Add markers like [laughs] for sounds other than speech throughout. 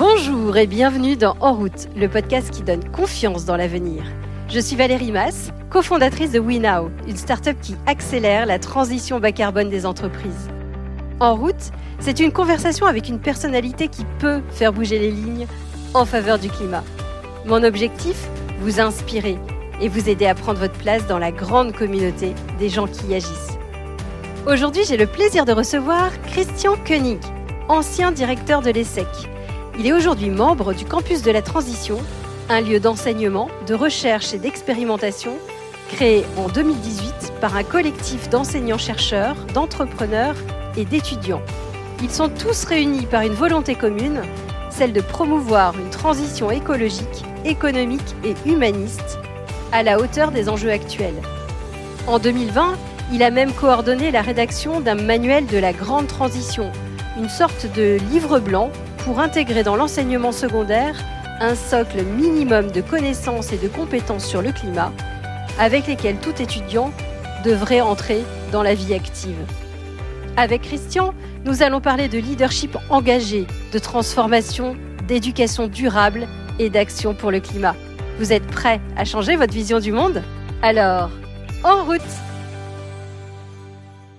Bonjour et bienvenue dans En route, le podcast qui donne confiance dans l'avenir. Je suis Valérie Mass, cofondatrice de WeNow, une start-up qui accélère la transition bas carbone des entreprises. En route, c'est une conversation avec une personnalité qui peut faire bouger les lignes en faveur du climat. Mon objectif Vous inspirer et vous aider à prendre votre place dans la grande communauté des gens qui y agissent. Aujourd'hui, j'ai le plaisir de recevoir Christian Koenig, ancien directeur de l'ESSEC. Il est aujourd'hui membre du campus de la transition, un lieu d'enseignement, de recherche et d'expérimentation créé en 2018 par un collectif d'enseignants-chercheurs, d'entrepreneurs et d'étudiants. Ils sont tous réunis par une volonté commune, celle de promouvoir une transition écologique, économique et humaniste à la hauteur des enjeux actuels. En 2020, il a même coordonné la rédaction d'un manuel de la grande transition, une sorte de livre blanc pour intégrer dans l'enseignement secondaire un socle minimum de connaissances et de compétences sur le climat, avec lesquels tout étudiant devrait entrer dans la vie active. Avec Christian, nous allons parler de leadership engagé, de transformation, d'éducation durable et d'action pour le climat. Vous êtes prêts à changer votre vision du monde? Alors, en route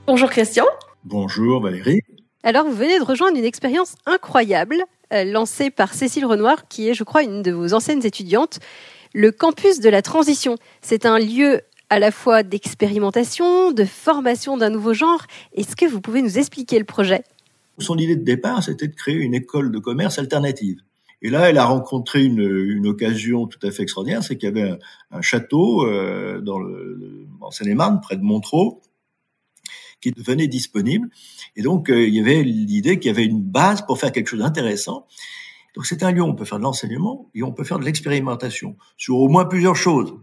Bonjour Christian. Bonjour Valérie. Alors, vous venez de rejoindre une expérience incroyable euh, lancée par Cécile Renoir, qui est, je crois, une de vos anciennes étudiantes, le campus de la transition. C'est un lieu à la fois d'expérimentation, de formation d'un nouveau genre. Est-ce que vous pouvez nous expliquer le projet? Son idée de départ, c'était de créer une école de commerce alternative. Et là, elle a rencontré une, occasion tout à fait extraordinaire, c'est qu'il y avait un, château euh, dans le, en Seine-et-Marne, près de Montreux, qui devenait disponible. Et donc, euh, il y avait l'idée qu'il y avait une base pour faire quelque chose d'intéressant. Donc, c'est un lieu où on peut faire de l'enseignement et on peut faire de l'expérimentation sur au moins plusieurs choses.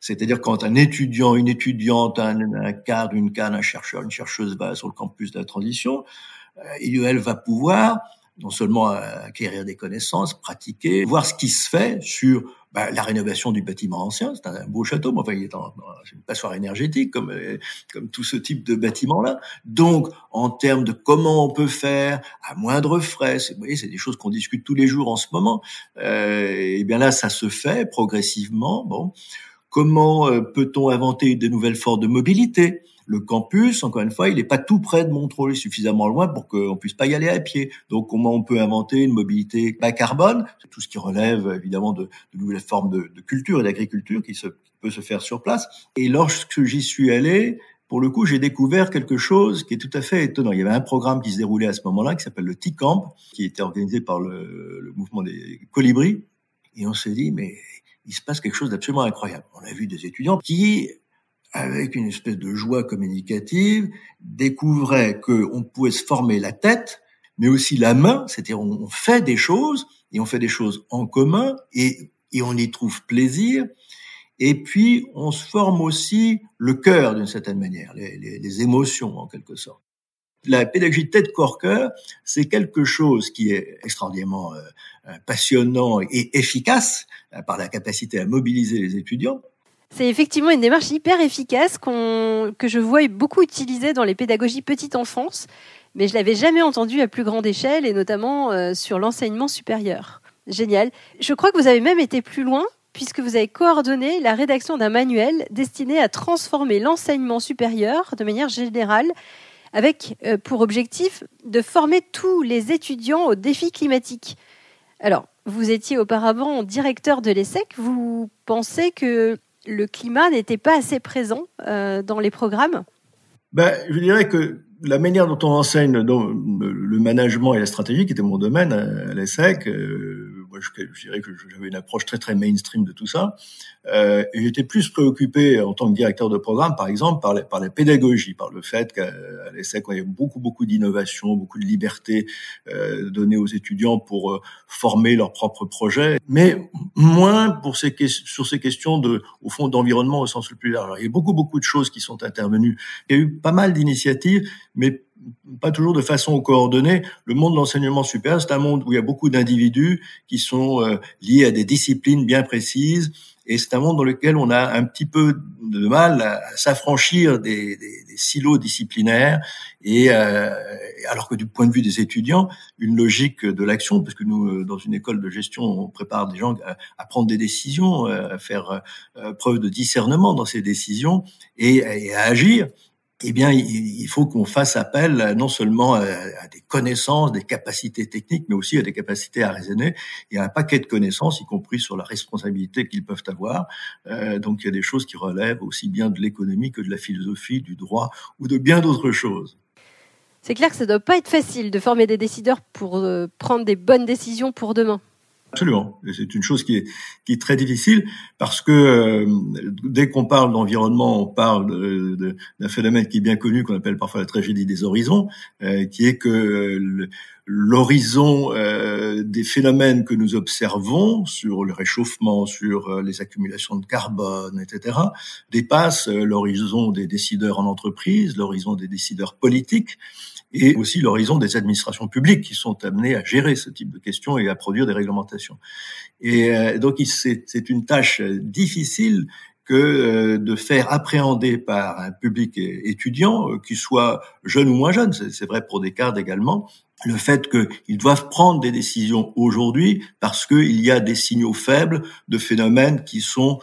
C'est-à-dire quand un étudiant, une étudiante, un, cadre, une cadre, un chercheur, une chercheuse va sur le campus de la transition, euh, il elle va pouvoir non seulement acquérir des connaissances, pratiquer, voir ce qui se fait sur bah, la rénovation du bâtiment ancien. C'est un beau château, mais enfin, il est en, une passoire énergétique, comme, euh, comme tout ce type de bâtiment-là. Donc, en termes de comment on peut faire à moindre frais, vous voyez, c'est des choses qu'on discute tous les jours en ce moment. Euh, et bien là, ça se fait progressivement. Bon, comment euh, peut-on inventer de nouvelles formes de mobilité? Le campus, encore une fois, il n'est pas tout près de Montreux, suffisamment loin pour qu'on puisse pas y aller à pied. Donc, comment on peut inventer une mobilité bas carbone? C'est tout ce qui relève évidemment de, nouvelles formes de, culture et d'agriculture qui, se, peut se faire sur place. Et lorsque j'y suis allé, pour le coup, j'ai découvert quelque chose qui est tout à fait étonnant. Il y avait un programme qui se déroulait à ce moment-là, qui s'appelle le T-Camp, qui était organisé par le, le mouvement des colibris. Et on s'est dit, mais il se passe quelque chose d'absolument incroyable. On a vu des étudiants qui avec une espèce de joie communicative, découvrait qu'on pouvait se former la tête, mais aussi la main, c'est-à-dire on fait des choses, et on fait des choses en commun, et, on y trouve plaisir, et puis on se forme aussi le cœur d'une certaine manière, les, émotions en quelque sorte. La pédagogie tête-corps-cœur, c'est quelque chose qui est extraordinairement euh, passionnant et efficace euh, par la capacité à mobiliser les étudiants, c'est effectivement une démarche hyper efficace que je vois beaucoup utilisée dans les pédagogies petite enfance, mais je l'avais jamais entendue à plus grande échelle et notamment euh, sur l'enseignement supérieur. Génial. Je crois que vous avez même été plus loin puisque vous avez coordonné la rédaction d'un manuel destiné à transformer l'enseignement supérieur de manière générale avec euh, pour objectif de former tous les étudiants aux défis climatiques. Alors, vous étiez auparavant directeur de l'ESSEC. Vous pensez que le climat n'était pas assez présent euh, dans les programmes? Ben, Je dirais que la manière dont on enseigne le management et la stratégie, qui était mon domaine à l'ESSEC, euh, moi, je, je, dirais que j'avais une approche très très mainstream de tout ça. Euh, j'étais plus préoccupé en tant que directeur de programme, par exemple, par, les, par la pédagogie, par le fait qu'à l'ESSEC, il y a beaucoup beaucoup d'innovation, beaucoup de liberté euh, donnée aux étudiants pour euh, former leurs propres projets, mais moins pour ces sur ces questions de, au fond, d'environnement au sens le plus large. Alors, il y a beaucoup beaucoup de choses qui sont intervenues. Il y a eu pas mal d'initiatives, mais pas toujours de façon coordonnée. Le monde de l'enseignement supérieur, c'est un monde où il y a beaucoup d'individus qui sont euh, liés à des disciplines bien précises, et c'est un monde dans lequel on a un petit peu de mal à, s'affranchir des, silos disciplinaires, et euh, alors que du point de vue des étudiants, une logique de l'action, parce que nous, euh, dans une école de gestion, on prépare des gens à, prendre des décisions, à faire preuve de discernement dans ces décisions et à agir eh bien, il faut qu'on fasse appel non seulement à des connaissances, des capacités techniques, mais aussi à des capacités à raisonner et à un paquet de connaissances, y compris sur la responsabilité qu'ils peuvent avoir. Euh, donc, il y a des choses qui relèvent aussi bien de l'économie que de la philosophie, du droit ou de bien d'autres choses. C'est clair que ça ne doit pas être facile de former des décideurs pour euh, prendre des bonnes décisions pour demain. Absolument. C'est une chose qui est, qui est très difficile parce que euh, dès qu'on parle d'environnement, on parle d'un phénomène qui est bien connu, qu'on appelle parfois la tragédie des horizons, euh, qui est que l'horizon euh, des phénomènes que nous observons sur le réchauffement, sur les accumulations de carbone, etc., dépasse l'horizon des décideurs en entreprise, l'horizon des décideurs politiques et aussi l'horizon des administrations publiques qui sont amenées à gérer ce type de questions et à produire des réglementations. Et euh, donc c'est une tâche difficile que euh, de faire appréhender par un public étudiant, euh, qui soit jeune ou moins jeune, c'est vrai pour Descartes également, le fait qu'ils doivent prendre des décisions aujourd'hui parce qu'il y a des signaux faibles de phénomènes qui sont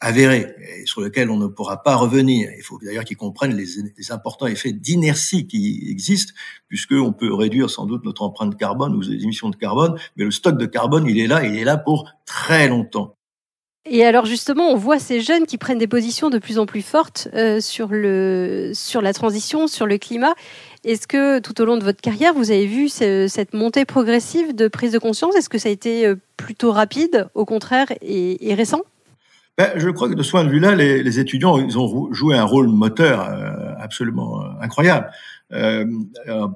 avéré et sur lequel on ne pourra pas revenir. Il faut d'ailleurs qu'ils comprennent les, les, importants effets d'inertie qui existent, puisqu'on peut réduire sans doute notre empreinte carbone ou les émissions de carbone, mais le stock de carbone, il est là, il est là pour très longtemps. Et alors justement, on voit ces jeunes qui prennent des positions de plus en plus fortes euh, sur, le, sur la transition, sur le climat. Est-ce que tout au long de votre carrière, vous avez vu cette montée progressive de prise de conscience? Est-ce que ça a été euh, plutôt rapide, au contraire, et, et récent? Ben, je crois que de ce point de vue-là, les, les, étudiants, ils ont joué un rôle moteur euh, absolument euh, incroyable. Euh,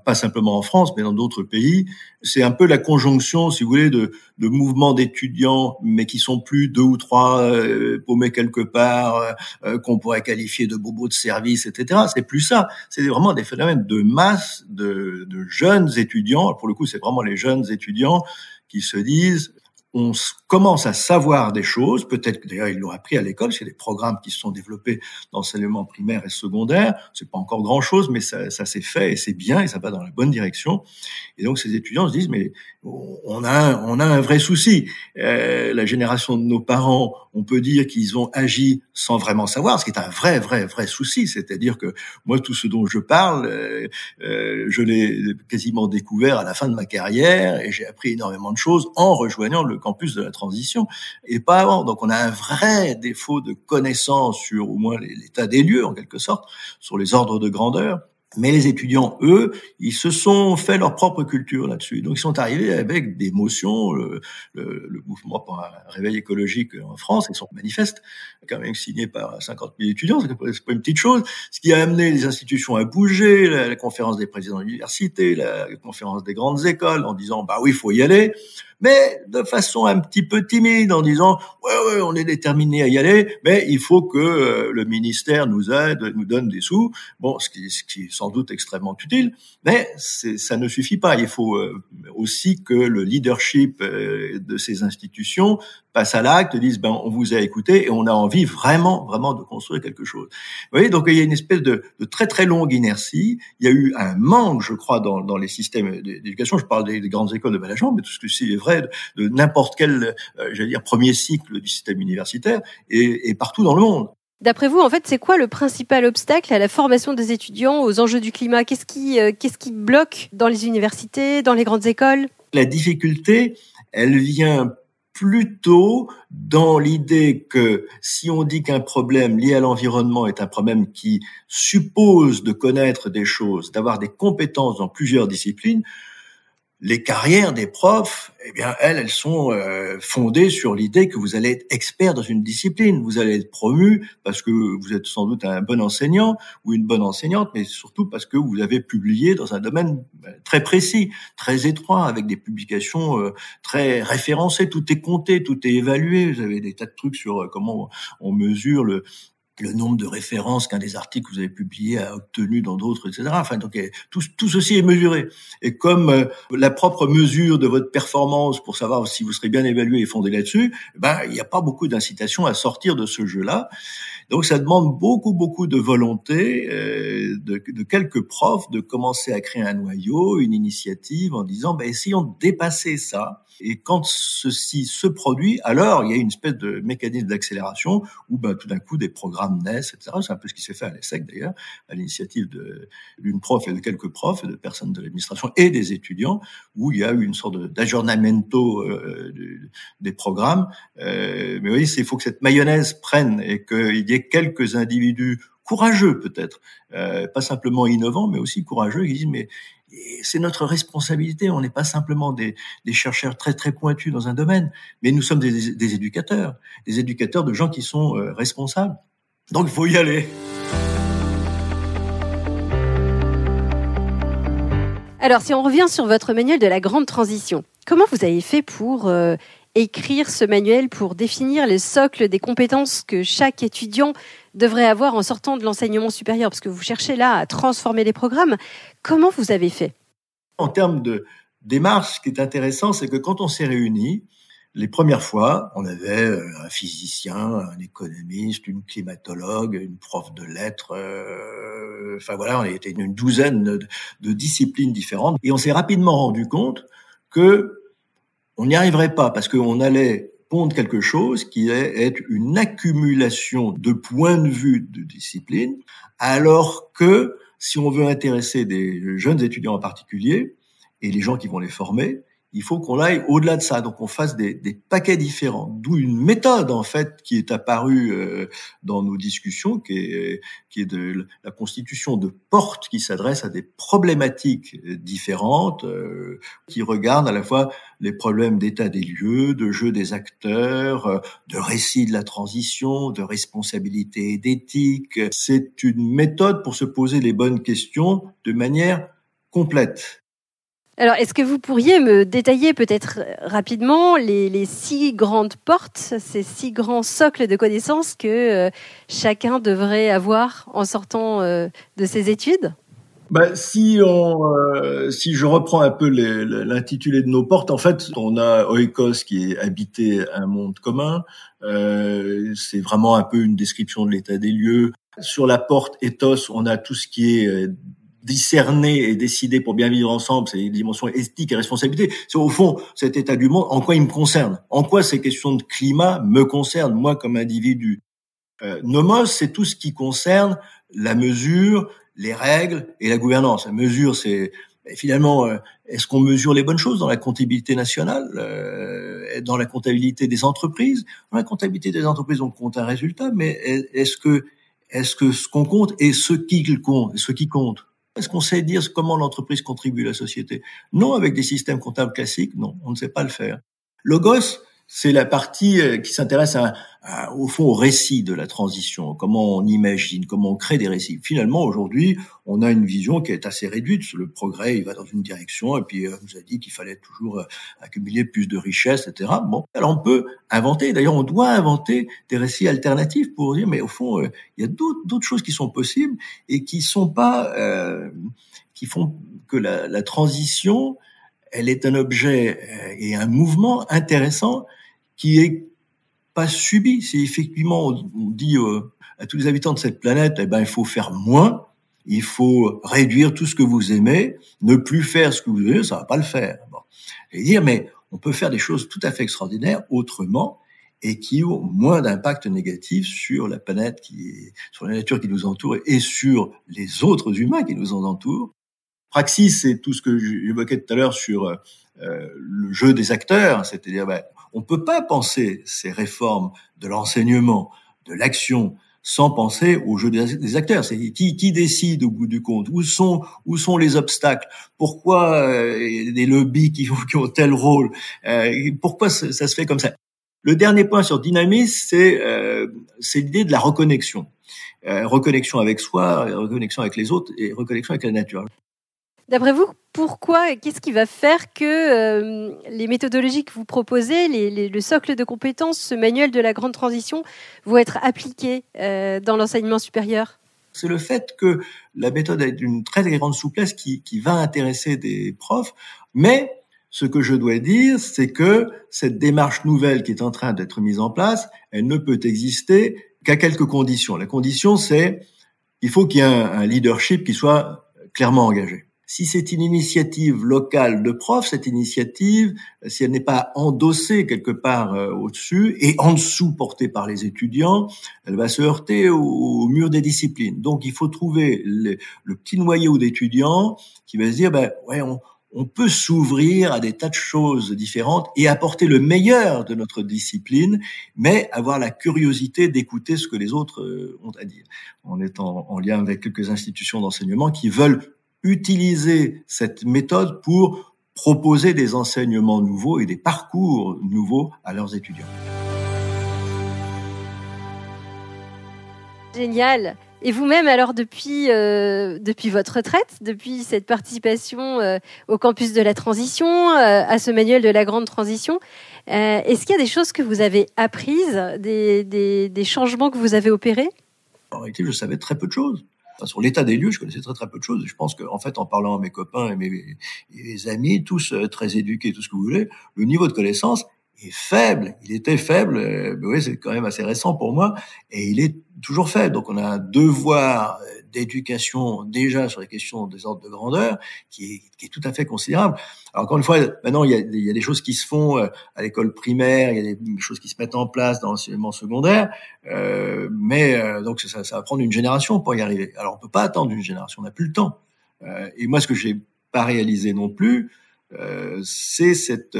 pas simplement en France, mais dans d'autres pays. C'est un peu la conjonction, si vous voulez, de, de mouvements d'étudiants, mais qui sont plus deux ou trois euh, paumés quelque part, qu'on pourrait qualifier de bobos de service, etc. C'est plus ça. C'est vraiment des phénomènes de masse de, de jeunes étudiants. Pour le coup, c'est vraiment les jeunes étudiants qui se disent on commence à savoir des choses, peut-être que d'ailleurs ils l'ont appris à l'école, c'est des programmes qui se sont développés dans l'enseignement primaire et secondaire, c'est pas encore grand-chose, mais ça, ça s'est fait et c'est bien et ça va dans la bonne direction. Et donc ces étudiants se disent mais on a un, on a un vrai souci. Euh, la génération de nos parents, on peut dire qu'ils ont agi sans vraiment savoir, ce qui est un vrai vrai vrai souci, c'est-à-dire que moi tout ce dont je parle, euh, euh, je l'ai quasiment découvert à la fin de ma carrière et j'ai appris énormément de choses en rejoignant le campus de la et pas avant. Donc on a un vrai défaut de connaissance sur au moins l'état des lieux en quelque sorte, sur les ordres de grandeur. Mais les étudiants, eux, ils se sont fait leur propre culture là-dessus. Donc, ils sont arrivés avec des motions. Le, mouvement pour un réveil écologique en France, ils sont manifestes, quand même signé par 50 000 étudiants, c'est pas une petite chose. Ce qui a amené les institutions à bouger, la, la conférence des présidents d'université, la conférence des grandes écoles, en disant, bah oui, il faut y aller mais de façon un petit peu timide, en disant ouais ouais, on est déterminé à y aller, mais il faut que euh, le ministère nous aide, nous donne des sous. Bon, ce qui, ce qui est sans doute extrêmement utile, mais ça ne suffit pas. Il faut euh, aussi que le leadership euh, de ces institutions passe à l'acte, dise ben on vous a écouté et on a envie vraiment vraiment de construire quelque chose. Vous voyez, donc il y a une espèce de, de très très longue inertie. Il y a eu un manque, je crois, dans, dans les systèmes d'éducation. Je parle des, grandes écoles de management, mais tout ce que c'est est de, n'importe quel, euh, j'allais dire, premier cycle du système universitaire et, et partout dans le monde. D'après vous, en fait, c'est quoi le principal obstacle à la formation des étudiants aux enjeux du climat? Qu'est-ce qui, euh, qu'est-ce qui bloque dans les universités, dans les grandes écoles? La difficulté, elle vient plutôt dans l'idée que si on dit qu'un problème lié à l'environnement est un problème qui suppose de connaître des choses, d'avoir des compétences dans plusieurs disciplines, les carrières des profs, eh bien, elles, elles sont euh, fondées sur l'idée que vous allez être expert dans une discipline, vous allez être promu parce que vous êtes sans doute un bon enseignant ou une bonne enseignante, mais surtout parce que vous avez publié dans un domaine euh, très précis, très étroit, avec des publications euh, très référencées. Tout est compté, tout est évalué. Vous avez des tas de trucs sur comment on mesure le, le nombre de références qu'un des articles que vous avez publiés a obtenu dans d'autres, etc. Enfin, donc tout, tout, ceci est mesuré. Et comme euh, la propre mesure de votre performance pour savoir si vous serez bien évalué est fondée là-dessus, eh ben il n'y a pas beaucoup d'incitation à sortir de ce jeu-là. Donc ça demande beaucoup, beaucoup de volonté euh, de, de, quelques profs de commencer à créer un noyau, une initiative en disant ben, essayons de dépasser ça. Et quand ceci se produit, alors il y a une espèce de mécanisme d'accélération où ben, tout d'un coup des programmes C'est un peu ce qui s'est fait à l'ESSEC d'ailleurs, à l'initiative d'une prof et de quelques profs et de personnes de l'administration et des étudiants, où il y a eu une sorte d'aggiornamento euh, des programmes. Euh, mais oui, il faut que cette mayonnaise prenne et qu'il y ait quelques individus courageux peut-être, euh, pas simplement innovants, mais aussi courageux, qui disent mais c'est notre responsabilité. On n'est pas simplement des, chercheurs très très pointus dans un domaine, mais nous sommes des, éducateurs, des éducateurs de gens qui sont responsables. Donc il faut y aller. Alors si on revient sur votre manuel de la grande transition, comment vous avez fait pour euh, écrire ce manuel pour définir les socles des compétences que chaque étudiant devrait avoir en sortant de l'enseignement supérieur? Parce que vous cherchez là à transformer les programmes. Comment vous avez fait? En termes de démarche, ce qui est intéressant, c'est que quand on s'est réunis, les premières fois, on avait euh, un physicien, un économiste, une climatologue, une prof de lettres. Euh, enfin voilà, on était une douzaine de, disciplines différentes. Et on s'est rapidement rendu compte que on n'y arriverait pas parce qu'on allait pondre quelque chose qui est être une accumulation de points de vue de discipline, alors que si on veut intéresser des jeunes étudiants en particulier et les gens qui vont les former, il faut qu'on aille au-delà de ça, donc on fasse des, des paquets différents. D'où une méthode en fait qui est apparue euh, dans nos discussions, qui est, qui est de la constitution de portes qui s'adressent à des problématiques différentes, euh, qui regardent à la fois les problèmes d'état des lieux, de jeu des acteurs, euh, de récit de la transition, de responsabilité d'éthique. C'est une méthode pour se poser les bonnes questions de manière complète. Alors, est-ce que vous pourriez me détailler peut-être rapidement les, six grandes portes, ces six grands socles de connaissances que euh, chacun devrait avoir en sortant euh, de ses études? Bah, si on, euh, si je reprends un peu l'intitulé de nos portes, en fait, on a Oikos qui est habité un monde commun. c'est vraiment un peu une description de l'état des lieux. Sur la porte Ethos, on a tout ce qui est discerner et décider pour bien vivre ensemble, c'est une dimension éthique et responsabilité. C'est au fond cet état du monde, en quoi il me concerne, en quoi ces questions de climat me concernent, moi comme individu. Euh, nomos, c'est tout ce qui concerne la mesure, les règles et la gouvernance. La mesure, c'est finalement, euh, est-ce qu'on mesure les bonnes choses dans la comptabilité nationale, euh, dans la comptabilité des entreprises? Dans la comptabilité des entreprises, on compte un résultat, mais est-ce que est-ce que ce qu'on compte est ce qui compte, ce qui compte est-ce qu'on sait dire comment l'entreprise contribue à la société? Non, avec des systèmes comptables classiques, non, on ne sait pas le faire. Logos, c'est la partie euh, qui s'intéresse au fond au récit de la transition, comment on imagine, comment on crée des récits. Finalement, aujourd'hui, on a une vision qui est assez réduite. Le progrès, il va dans une direction, et puis euh, on nous a dit qu'il fallait toujours euh, accumuler plus de richesses, etc. Bon, alors on peut inventer. D'ailleurs, on doit inventer des récits alternatifs pour dire, mais au fond, il y a d'autres choses qui sont possibles et qui sont pas, qui font que la, la transition elle est un objet euh, et un mouvement intéressant qui est pas subi. C'est effectivement, on dit euh, à tous les habitants de cette planète, eh ben, il faut faire moins, il faut réduire tout ce que vous aimez, ne plus faire ce que vous aimez, ça va pas le faire. Bon. Et dire, mais on peut faire des choses tout à fait extraordinaires autrement et qui ont moins d'impact négatif sur la planète qui sur la nature qui nous entoure et sur les autres humains qui nous entourent Praxis, c'est tout ce que j'évoquais tout à l'heure sur euh, le jeu des acteurs, c'est-à-dire ben, on peut pas penser ces réformes de l'enseignement, de l'action, sans penser au jeu des acteurs. C'est qui, qui décide au bout du compte? Où sont où sont les obstacles? Pourquoi euh, des lobbies qui, qui, ont tel rôle? Euh, Pourquoi ça, se fait comme ça? Le dernier point sur dynamisme, c'est euh, c'est l'idée de la reconnexion, reconnexion avec soi, reconnexion avec les autres et reconnexion avec la nature. D'après vous, pourquoi, qu'est-ce qui va faire que euh, les méthodologies que vous proposez, le socle de compétences, ce manuel de la grande transition, vont être appliqués euh, dans l'enseignement supérieur? C'est le fait que la méthode a une très grande souplesse qui, qui va intéresser des profs, mais ce que je dois dire, c'est que cette démarche nouvelle qui est en train d'être mise en place, elle ne peut exister qu'à quelques conditions. La condition, c'est il faut qu'il y ait un leadership qui soit clairement engagé si c'est une initiative locale de profs, cette initiative, si elle n'est pas endossée quelque part euh, au-dessus et en dessous portée par les étudiants, elle va se heurter au, mur des disciplines. Donc il faut trouver le, petit noyau d'étudiants qui va se dire, ben ouais, on, on peut s'ouvrir à des tas de choses différentes et apporter le meilleur de notre discipline, mais avoir la curiosité d'écouter ce que les autres euh, ont à dire. On est en lien avec quelques institutions d'enseignement qui veulent utiliser cette méthode pour proposer des enseignements nouveaux et des parcours nouveaux à leurs étudiants. Génial. Et vous-même, alors depuis euh, depuis votre retraite, depuis cette participation euh, au campus de la transition, euh, à ce manuel de la grande transition, est-ce qu'il y a des choses que vous avez apprises, des, des, des changements que vous avez opérés? En réalité, je savais très peu de choses sur l'état des lieux, je connaissais très très peu de choses. Je pense qu'en fait, en parlant à mes copains et mes, amis, tous euh, très éduqués, tout ce que vous voulez, le niveau de connaissance est faible. Il était faible, euh, oui, c'est quand même assez récent pour moi, et il est toujours faible. Donc on a un devoir euh, d'éducation déjà sur les questions des ordres de grandeur qui est, qui est tout à fait considérable. Alors encore une fois, maintenant il y a, il y a des choses qui se font euh, à l'école primaire, il y a des choses qui se mettent en place dans l'enseignement secondaire, euh, mais euh, donc ça, ça, va prendre une génération pour y arriver. Alors on peut pas attendre une génération, on n'a plus le temps. Et moi ce que j'ai pas réalisé non plus, euh, c'est cette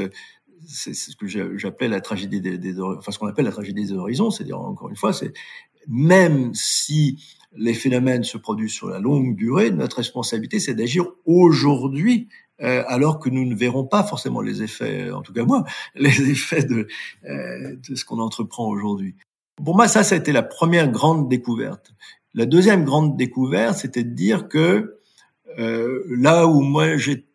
c'est ce que j'appelais la tragédie des, des, enfin ce qu'on appelle la tragédie des horizons, c'est-à-dire encore une fois, c'est même si les phénomènes se produisent sur la longue durée, notre responsabilité, c'est d'agir aujourd'hui, euh, alors que nous ne verrons pas forcément les effets, en tout cas moi, [laughs] les effets de, euh, de ce qu'on entreprend aujourd'hui. Pour moi, ça, ça a été la première grande découverte. La deuxième grande découverte, c'était de dire que euh, là où moi j'étais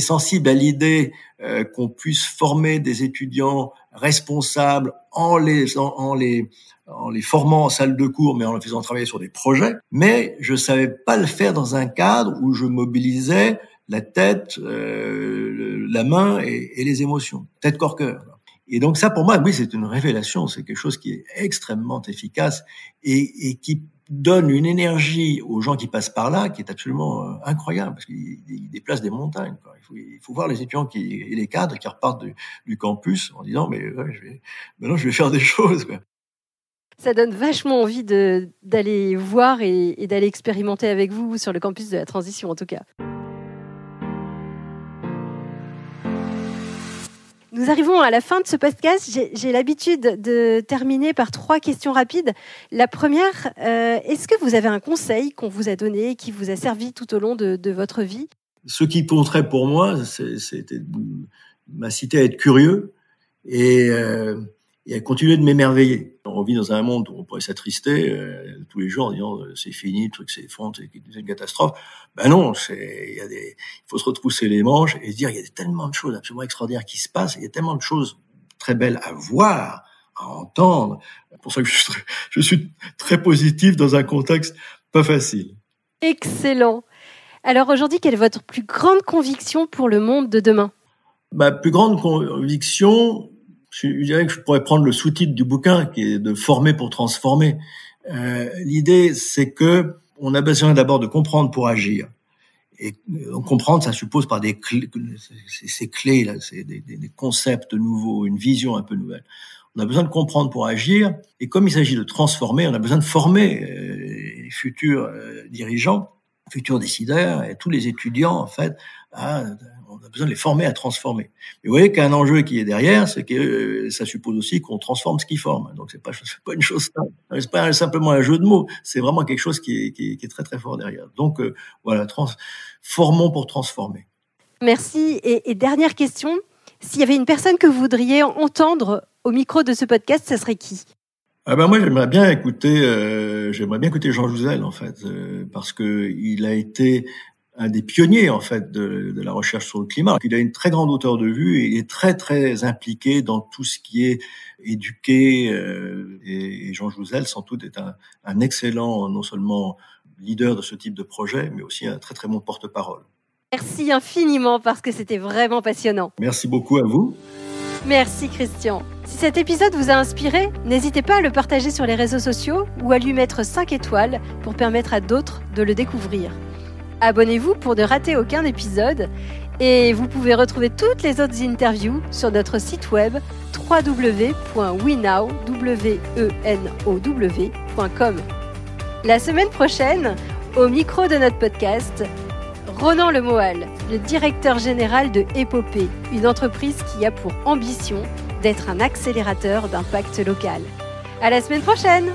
sensible à l'idée euh, qu'on puisse former des étudiants responsables en les en les en les formant en salle de cours, mais en les faisant travailler sur des projets. Mais je savais pas le faire dans un cadre où je mobilisais la tête, euh, la main et, et, les émotions, tête, corps, cœur. Et donc ça, pour moi, oui, c'est une révélation. C'est quelque chose qui est extrêmement efficace et, et, qui donne une énergie aux gens qui passent par là qui est absolument euh, incroyable parce qu'il déplace des montagnes. Il, faut, voir les étudiants qui, et les cadres qui repartent du, campus en disant mais ouais, je vais, maintenant je vais faire des [laughs] choses. Ça donne vachement envie d'aller voir et d'aller expérimenter avec vous sur le campus de la transition en tout cas. Nous arrivons à la fin de ce podcast. J'ai l'habitude de terminer par trois questions rapides. La première, euh, est-ce que vous avez un conseil qu'on vous a donné, qui vous a servi tout au long de, votre vie? Ce qui compterait pour moi, c'était ma cité à être curieux et euh, et à continuer de m'émerveiller. On vit dans un monde où on pourrait s'attrister euh, tous les jours en disant euh, c'est fini, le truc c'est c'est une catastrophe. Ben non, il y a des il faut se retrousser les manches et se dire il y a tellement de choses absolument extraordinaires qui se passent, il y a tellement de choses très belles à voir, à entendre. C'est pour ça que je suis, très, je suis très positif dans un contexte pas facile. Excellent. Alors aujourd'hui, quelle est votre plus grande conviction pour le monde de demain? Ma plus grande conviction, je, dirais que je pourrais prendre le sous-titre du bouquin qui est de former pour transformer. Euh, L'idée, c'est que on a besoin d'abord de comprendre pour agir. Et euh, comprendre, ça suppose par des clés, ces clés là, c'est des, des, concepts nouveaux, une vision un peu nouvelle. On a besoin de comprendre pour agir. Et comme il s'agit de transformer, on a besoin de former euh, les futurs euh, dirigeants, futurs décideurs et tous les étudiants en fait à besoin de les former à transformer. Mais vous voyez qu'un enjeu qui est derrière, c'est que euh, ça suppose aussi qu'on transforme ce qu'ils forment. Donc c'est pas [laughs] pas une chose simple. C'est pas simplement un jeu de mots. C'est vraiment quelque chose qui est, qui est, très très fort derrière. Donc euh, voilà, formons pour transformer. Merci. Et, et dernière question, s'il y avait une personne que vous voudriez entendre au micro de ce podcast, ça serait qui? Ah ben moi j'aimerais bien écouter euh, j'aimerais bien écouter Jean Jouzel en fait euh, parce que il a été un des pionniers en fait de, la recherche sur le climat. Il a une très grande hauteur de vue et il est très très impliqué dans tout ce qui est éduqué. Euh, et, Jean Jouzel, sans doute, est un, un, excellent non seulement leader de ce type de projet, mais aussi un très très bon porte-parole. Merci infiniment parce que c'était vraiment passionnant. Merci beaucoup à vous. Merci Christian. Si cet épisode vous a inspiré, n'hésitez pas à le partager sur les réseaux sociaux ou à lui mettre 5 étoiles pour permettre à d'autres de le découvrir. Abonnez-vous pour ne rater aucun épisode et vous pouvez retrouver toutes les autres interviews sur notre site web www.wenow.com. La semaine prochaine, au micro de notre podcast, Ronan Lemoal, le directeur général de Épopée, une entreprise qui a pour ambition d'être un accélérateur d'impact local. À la semaine prochaine!